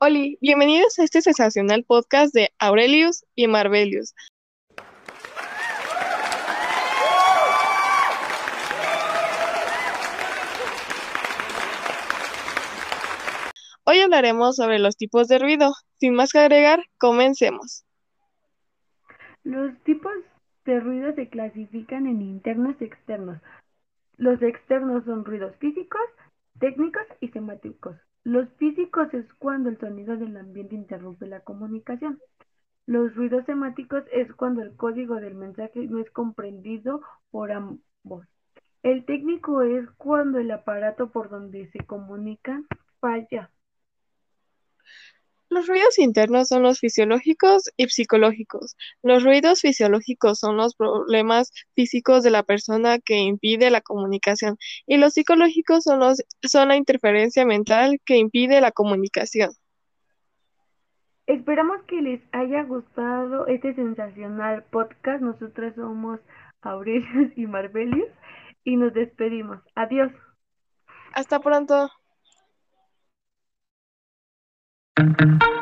Hola, bienvenidos a este sensacional podcast de Aurelius y Marvelius. Hoy hablaremos sobre los tipos de ruido. Sin más que agregar, comencemos. Los tipos de ruido se clasifican en internos y externos. Los externos son ruidos físicos, técnicos y semáticos. Los físicos es cuando el sonido del ambiente interrumpe la comunicación. Los ruidos semáticos es cuando el código del mensaje no es comprendido por ambos. El técnico es cuando el aparato por donde se comunican falla. Los ruidos internos son los fisiológicos y psicológicos. Los ruidos fisiológicos son los problemas físicos de la persona que impide la comunicación y los psicológicos son, los, son la interferencia mental que impide la comunicación. Esperamos que les haya gustado este sensacional podcast. Nosotras somos Aurelius y Marbelius y nos despedimos. Adiós. Hasta pronto. thank you